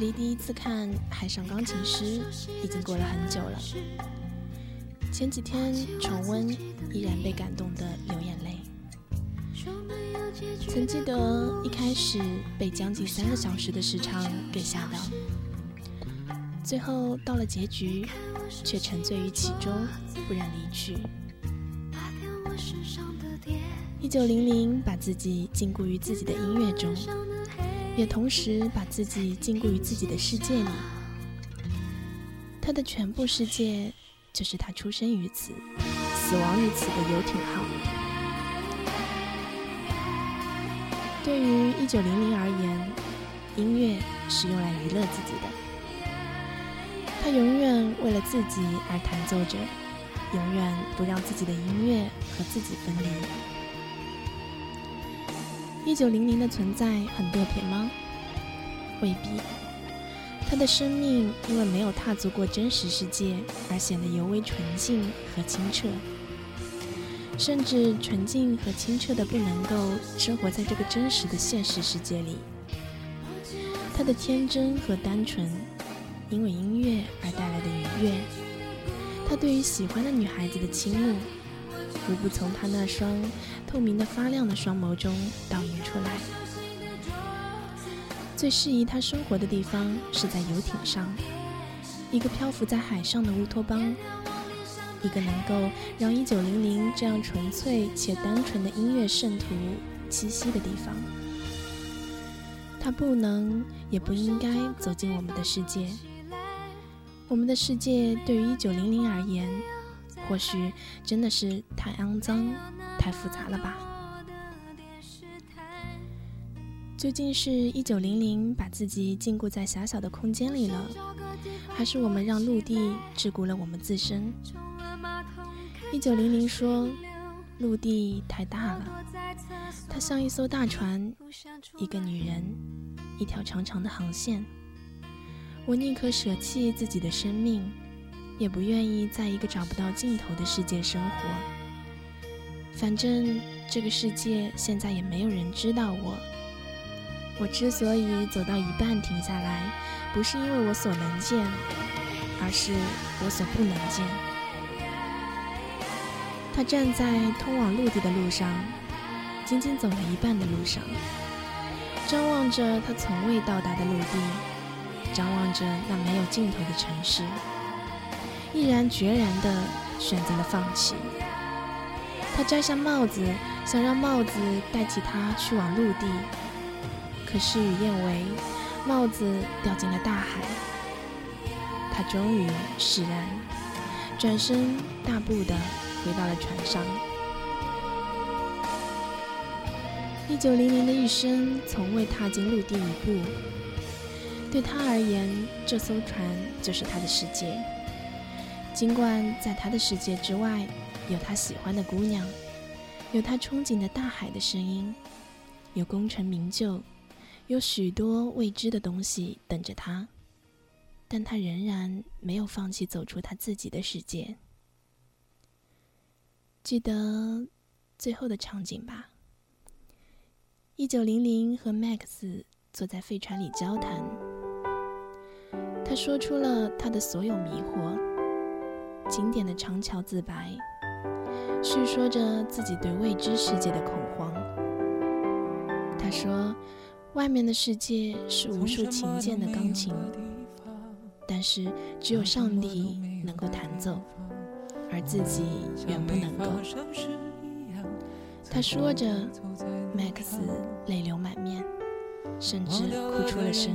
离第一次看《海上钢琴师》已经过了很久了，前几天重温，依然被感动的流眼泪。曾记得一开始被将近三个小时的时长给吓到，最后到了结局，却沉醉于其中，不忍离去。一九零零把自己禁锢于自己的音乐中。也同时把自己禁锢于自己的世界里，他的全部世界就是他出生于此、死亡于此的游艇号。对于一九零零而言，音乐是用来娱乐自己的，他永远为了自己而弹奏着，永远不让自己的音乐和自己分离。一九零零的存在很特别吗？未必。他的生命因为没有踏足过真实世界，而显得尤为纯净和清澈，甚至纯净和清澈的不能够生活在这个真实的现实世界里。他的天真和单纯，因为音乐而带来的愉悦，他对于喜欢的女孩子的倾慕。无不从他那双透明的发亮的双眸中倒映出来。最适宜他生活的地方是在游艇上，一个漂浮在海上的乌托邦，一个能够让一九零零这样纯粹且单纯的音乐圣徒栖息的地方。他不能也不应该走进我们的世界。我们的世界对于一九零零而言。或许真的是太肮脏、太复杂了吧？究竟是一九零零把自己禁锢在狭小的空间里了，还是我们让陆地桎梏了我们自身？一九零零说：“陆地太大了，它像一艘大船，一个女人，一条长长的航线。我宁可舍弃自己的生命。”也不愿意在一个找不到尽头的世界生活。反正这个世界现在也没有人知道我。我之所以走到一半停下来，不是因为我所能见，而是我所不能见。他站在通往陆地的路上，仅仅走了一半的路上，张望着他从未到达的陆地，张望着那没有尽头的城市。毅然决然地选择了放弃。他摘下帽子，想让帽子代替他去往陆地，可事与愿违，帽子掉进了大海。他终于释然，转身大步地回到了船上。一九零零的一生，从未踏进陆地一步。对他而言，这艘船就是他的世界。尽管在他的世界之外，有他喜欢的姑娘，有他憧憬的大海的声音，有功成名就，有许多未知的东西等着他，但他仍然没有放弃走出他自己的世界。记得最后的场景吧？一九零零和 Max 坐在飞船里交谈，他说出了他的所有迷惑。经典的长桥自白，叙说着自己对未知世界的恐慌。他说：“外面的世界是无数琴键的钢琴，但是只有上帝能够弹奏，而自己远不能够。”他说着，Max 泪流满面，甚至哭出了声。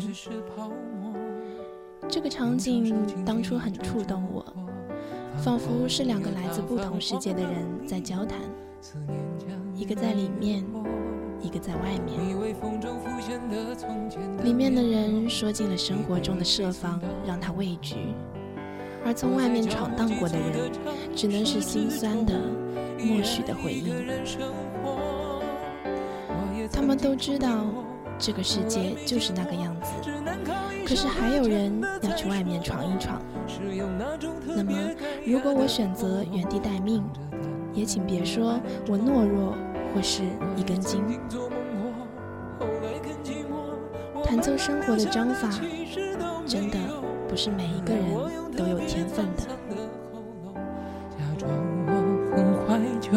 这个场景当初很触动我。仿佛是两个来自不同世界的人在交谈，一个在里面，一个在外面。里面的人说尽了生活中的设防，让他畏惧；而从外面闯荡过的人，只能是心酸的、默许的回应。他们都知道这个世界就是那个样子，可是还有人要去外面闯一闯。那么，如果我选择原地待命，也请别说我懦弱或是一根筋。弹奏生活的章法，真的不是每一个人都有天分的。假装我很怀旧，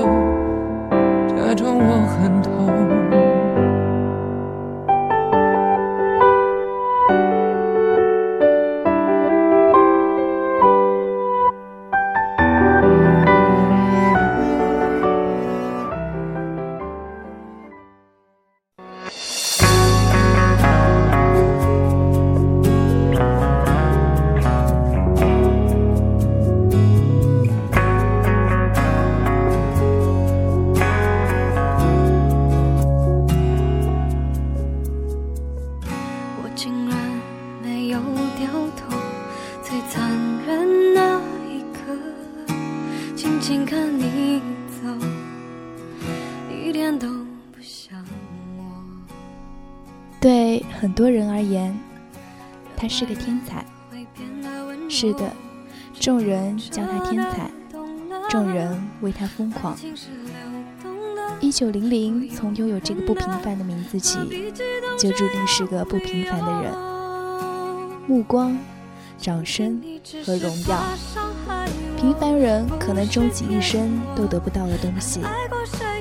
众人叫他天才，众人为他疯狂。一九零零从拥有这个不平凡的名字起，就注定是个不平凡的人。目光、掌声和荣耀，平凡人可能终其一生都得不到的东西，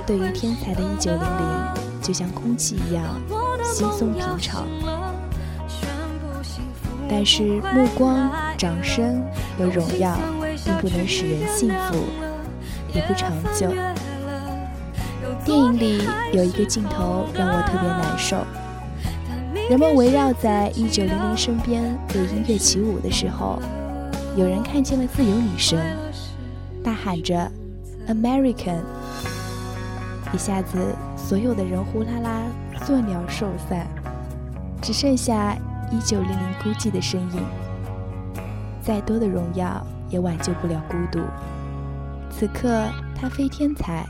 对于天才的一九零零，就像空气一样。轻松平常，但是目光、掌声和荣耀并不能使人幸福，也不长久。电影里有一个镜头让我特别难受：人们围绕在一九零零身边为音乐起舞的时候，有人看见了自由女神，大喊着 “American”，一下子所有的人呼啦啦。作鸟兽散，只剩下一九零零孤寂的身影。再多的荣耀也挽救不了孤独。此刻他非天才，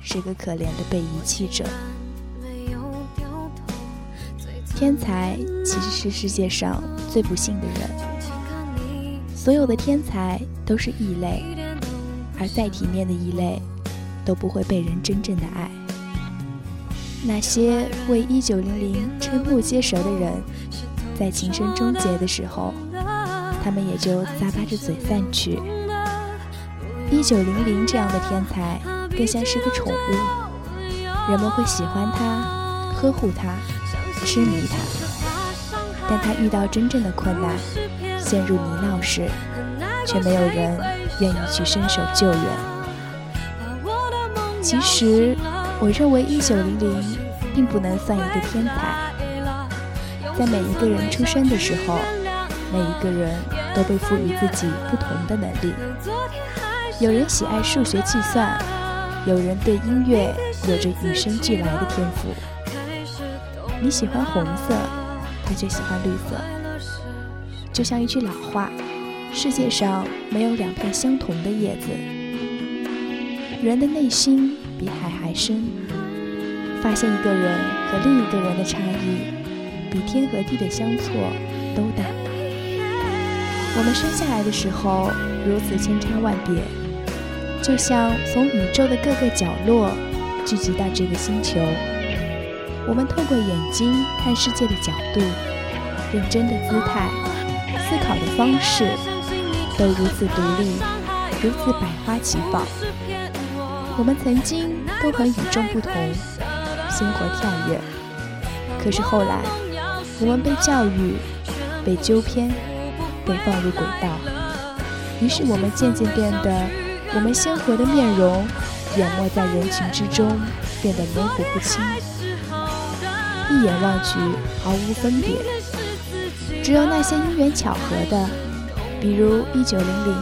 是个可怜的被遗弃者。天才其实是世界上最不幸的人。所有的天才都是异类，而再体面的异类，都不会被人真正的爱。那些为一九零零瞠目结舌的人，在情深终结的时候，他们也就咂巴着嘴散去。一九零零这样的天才，更像是个宠物，人们会喜欢他，呵护他，痴迷他。但他遇到真正的困难，陷入泥淖时，却没有人愿意去伸手救援。其实。我认为一九零零并不能算一个天才，在每一个人出生的时候，每一个人都被赋予自己不同的能力。有人喜爱数学计算，有人对音乐有着与生俱来的天赋。你喜欢红色，他就喜欢绿色。就像一句老话：世界上没有两片相同的叶子。人的内心。比海还深，发现一个人和另一个人的差异，比天和地的相错都大。我们生下来的时候如此千差万别，就像从宇宙的各个角落聚集到这个星球。我们透过眼睛看世界的角度、认真的姿态、思考的方式，都如此独立，如此百花齐放。我们曾经都很与众不同，鲜活跳跃。可是后来，我们被教育、被纠偏、被放入轨道，于是我们渐渐变得，我们鲜活的面容淹没在人群之中，变得模糊不清，一眼望去毫无分别。只有那些因缘巧合的，比如一九零零，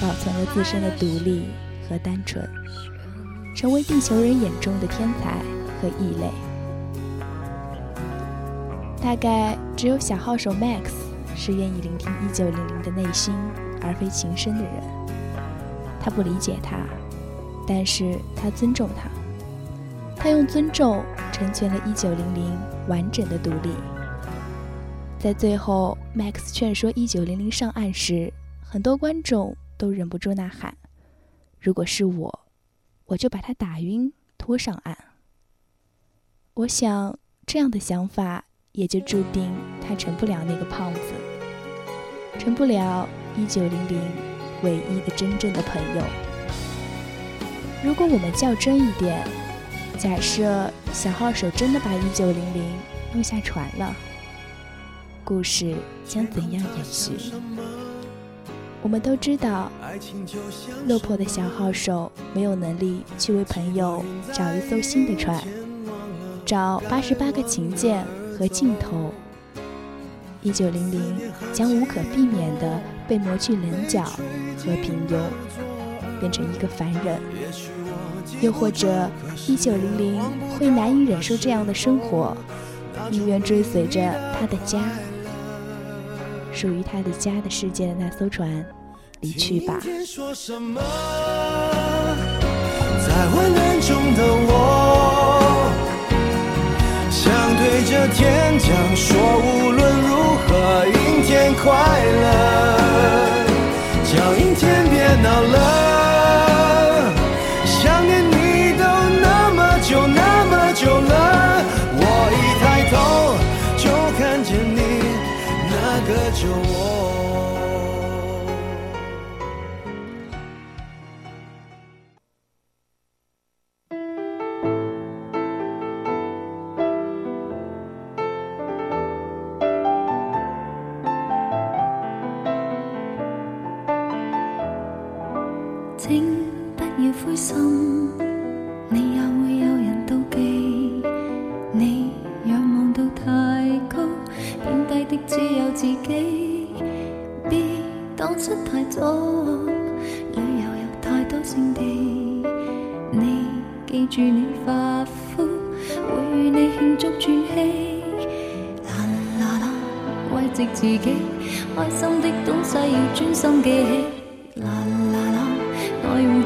保存了自身的独立和单纯。成为地球人眼中的天才和异类，大概只有小号手 Max 是愿意聆听一九零零的内心，而非情深的人。他不理解他，但是他尊重他。他用尊重成全了一九零零完整的独立。在最后，Max 劝说一九零零上岸时，很多观众都忍不住呐喊：“如果是我，我就把他打晕，拖上岸。”我想，这样的想法也就注定他成不了那个胖子，成不了一九零零唯一的真正的朋友。如果我们较真一点，假设小号手真的把一九零零弄下船了，故事将怎样延续？我们都知道，落魄的小号手没有能力去为朋友找一艘新的船，找八十八个琴键和镜头。一九零零将无可避免地被磨去棱角和平庸，变成一个凡人。又或者，一九零零会难以忍受这样的生活，宁愿追随着他的家，属于他的家的世界的那艘船离去吧。在昏暗中的我，想对着天讲说，无论如何，阴天快乐，叫阴天别闹了。请不要灰心，你也会有人妒忌。你仰望到太高，贬低的只有自己。别当失太早，旅游有太多胜地。你记住你发肤，会与你庆祝转机。啦啦啦，慰藉自己，开心的东西要专心记起。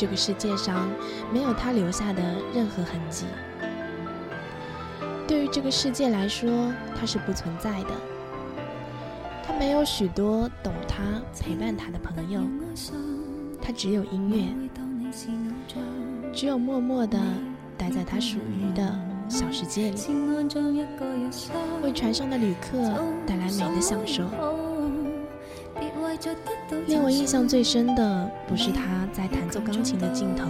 这个世界上没有他留下的任何痕迹。对于这个世界来说，他是不存在的。他没有许多懂他、陪伴他的朋友，他只有音乐，只有默默的待在他属于的小世界里，为船上的旅客带来美的享受。令我印象最深的，不是他在弹奏钢琴的镜头，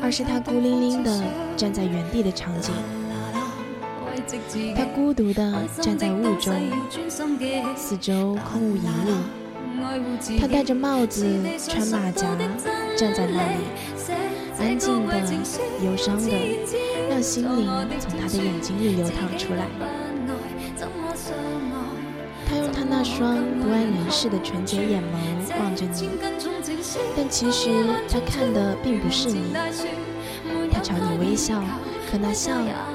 而是他孤零零地站在原地的场景。他孤独地站在雾中，四周空无一物。他戴着帽子，穿马甲，站在那里，安静的、忧伤的，让心灵从他的眼睛里流淌出来。他用他那双不谙人世的纯洁眼眸望着你，但其实他看的并不是你。他朝你微笑，可那笑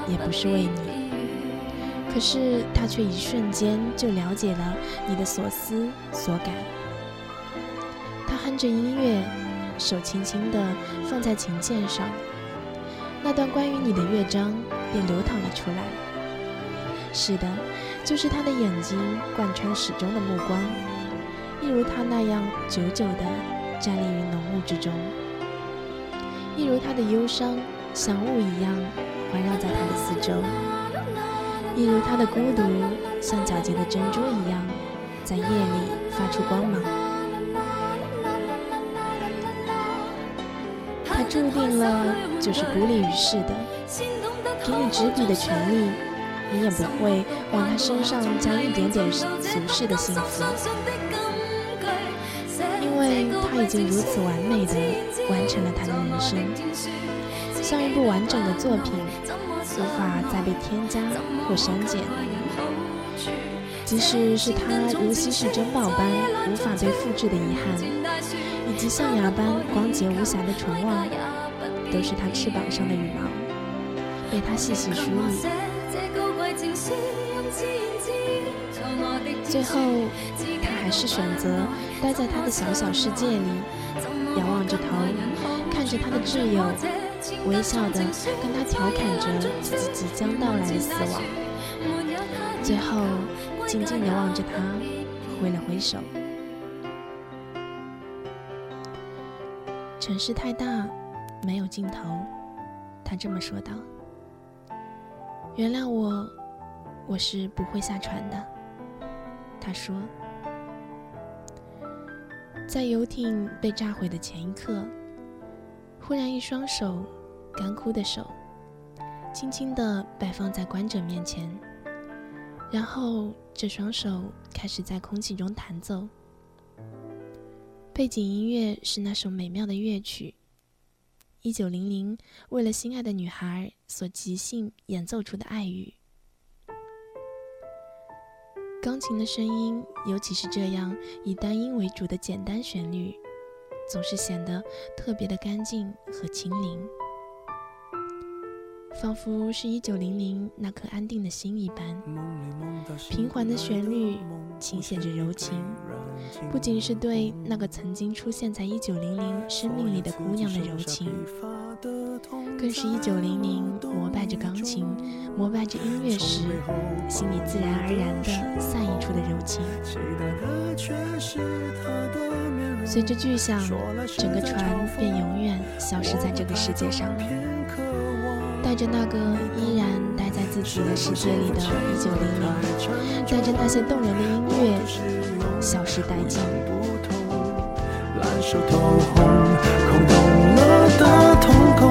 也不是为你。可是他却一瞬间就了解了你的所思所感。他哼着音乐，手轻轻地放在琴键上，那段关于你的乐章便流淌了出来。是的，就是他的眼睛贯穿始终的目光，一如他那样久久地站立于浓雾之中，一如他的忧伤像雾一样环绕在他的四周。一如他的孤独，像皎洁的珍珠一样，在夜里发出光芒。他注定了就是孤立于世的，给你执笔的权利，你也不会往他身上加一点点俗世的幸福，为他已经如此完美的完成了他的人生，像一部完整的作品。无法再被添加或删减，即使是他如稀世珍宝般无法被复制的遗憾，以及象牙般光洁无瑕的唇望，都是他翅膀上的羽毛，被他细细梳理。最后，他还是选择待在他的小小世界里，仰望着头，看着他的挚友，微笑的跟他调侃着自己即将到来的死亡。最后，静静的望着他，挥了挥手。城市太大，没有尽头。他这么说道：“原谅我，我是不会下船的。”他说：“在游艇被炸毁的前一刻，忽然一双手，干枯的手，轻轻地摆放在观者面前，然后这双手开始在空气中弹奏。”背景音乐是那首美妙的乐曲，一九零零为了心爱的女孩所即兴演奏出的爱语。钢琴的声音，尤其是这样以单音为主的简单旋律，总是显得特别的干净和清灵。仿佛是一九零零那颗安定的心一般，平缓的旋律倾泻着柔情，不仅是对那个曾经出现在一九零零生命里的姑娘的柔情，更是一九零零膜拜着钢琴、膜拜着音乐时，心里自然而然的散溢出的柔情。随着巨响，整个船便永远消失在这个世界上了。带着那个依然待在自己的世界里的一九零零，带着那些动人的音乐，消失殆尽。蓝手透红，空洞了的瞳孔，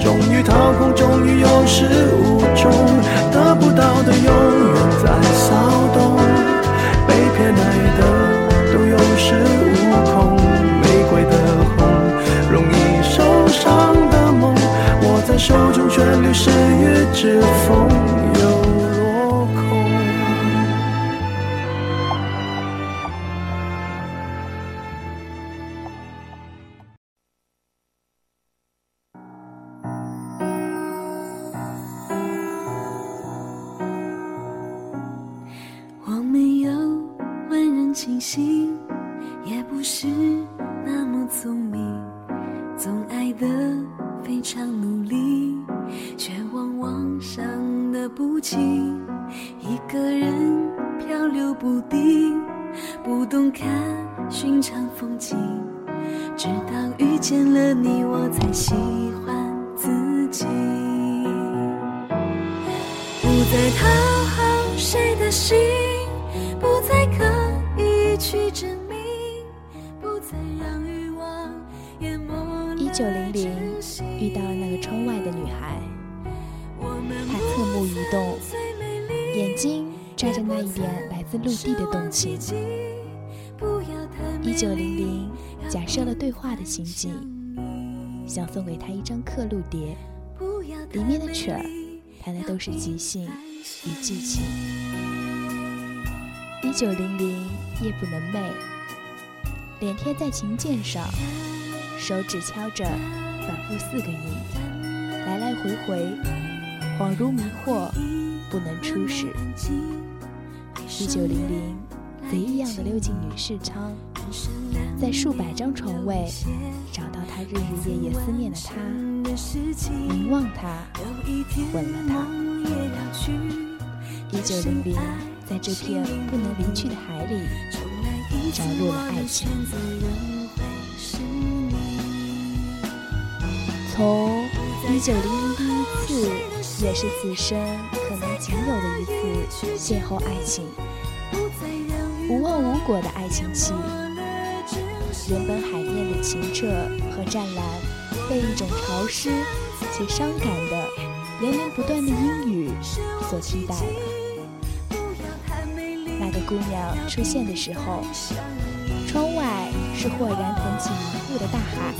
终于掏空，终于有始无终，得不到的永远在骚动，被偏爱的都有恃无恐直到遇见了你，我才喜欢自己。不再讨好谁的心，不再刻意去证明，不再让欲望淹没。一九零零遇到了那个窗外的女孩。他侧目移动，眼睛抓着那一点来自陆地的动情。一九零零假设了对话的情景，想送给他一张刻录碟，里面的曲儿弹的都是即兴与激情。一九零零夜不能寐，脸贴在琴键上，手指敲着，反复四个音，来来回回。恍如迷惑，不能出世。一九零零，贼一样的溜进女士舱，在数百张床位找到他日日夜夜思念的他，凝望他，吻了他。一九零零，在这片不能离去的海里，着陆了爱情。从一九零零第一次。也是此生可能仅有的一次邂逅爱情，无望无果的爱情期。原本海面的清澈和湛蓝，被一种潮湿且伤感的连绵不断的阴雨所替代了。那个姑娘出现的时候，窗外是豁然腾起一户的大海，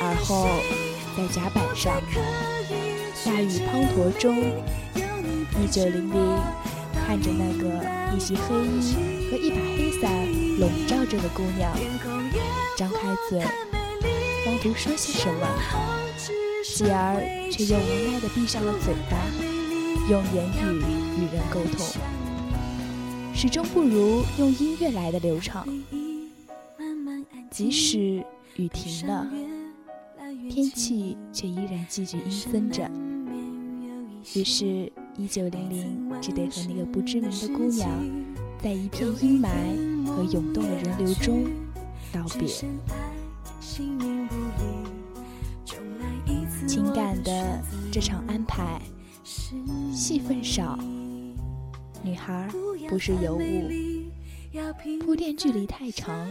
而后在甲板上。大雨滂沱中，一九零零看着那个一袭黑衣和一把黑伞笼罩着的姑娘。张开嘴，妄图说些什么，继而却又无奈地闭上了嘴巴，用言语与人沟通，始终不如用音乐来的流畅。即使雨停了，天气却依然继续阴森着。于是，一九零零只得和那个不知名的姑娘，在一片阴霾和涌动的人流中道别。情感的这场安排，戏份少，女孩不是尤物，铺垫距离太长，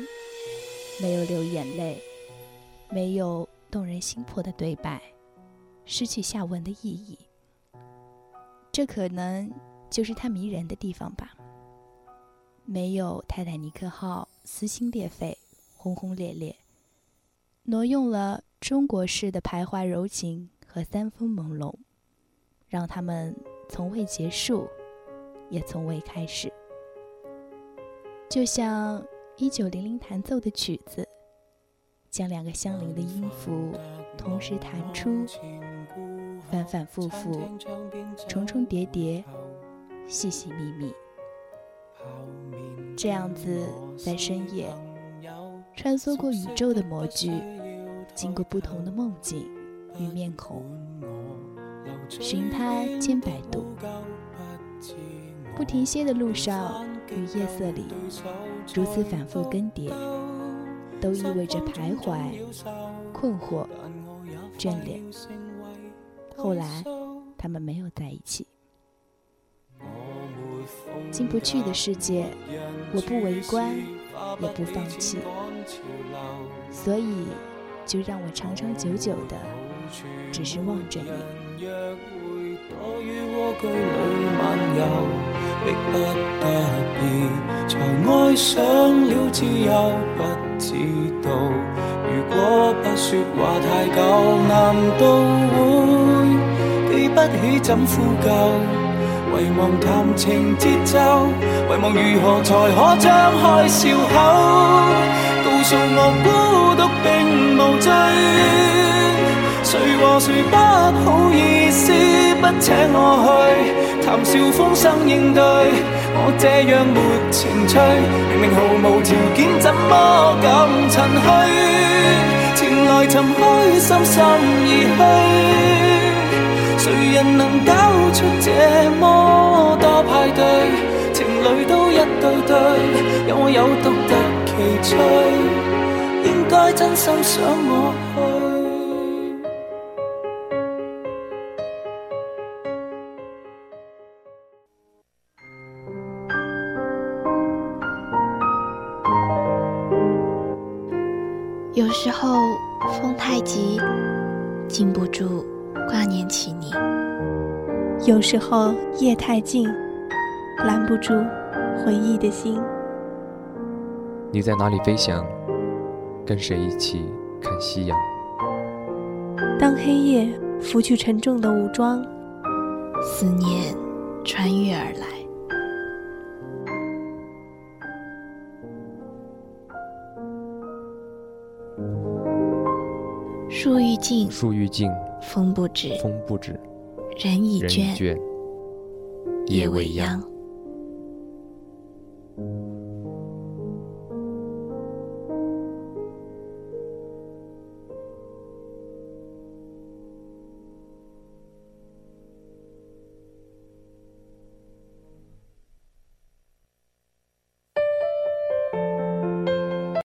没有流眼泪，没有动人心魄的对白，失去下文的意义。这可能就是它迷人的地方吧。没有泰坦尼克号撕心裂肺、轰轰烈烈，挪用了中国式的徘徊柔情和三分朦胧，让他们从未结束，也从未开始。就像一九零零弹奏的曲子，将两个相邻的音符同时弹出。反反复复，重重叠叠，细细密密，这样子在深夜穿梭过宇宙的模具，经过不同的梦境与面孔，寻他千百度，不停歇的路上与夜色里，如此反复更迭，都意味着徘徊、困惑、眷恋。后来，他们没有在一起。进不去的世界，我不围观，也不放弃。所以，就让我长长久久的，只是望着你。才爱上了自由，不知道如果不说话太久，难道会记不起怎呼救？遗忘谈情节奏，遗忘如何才可张开笑口？告诉我孤独并无罪，谁和谁不好意思不请我去谈笑风生应对？我这样没情趣，明明毫无条件，怎么敢趁虚？前来寻开心心而去，谁人能搞出这么多派对？情侣都一对对，有我有独特奇趣，应该真心想我去。有时候风太急，禁不住挂念起你；有时候夜太静，拦不住回忆的心。你在哪里飞翔？跟谁一起看夕阳？当黑夜拂去沉重的武装，思念穿越而来。树欲静，树欲静，风不止，风不止，人已倦，夜未央。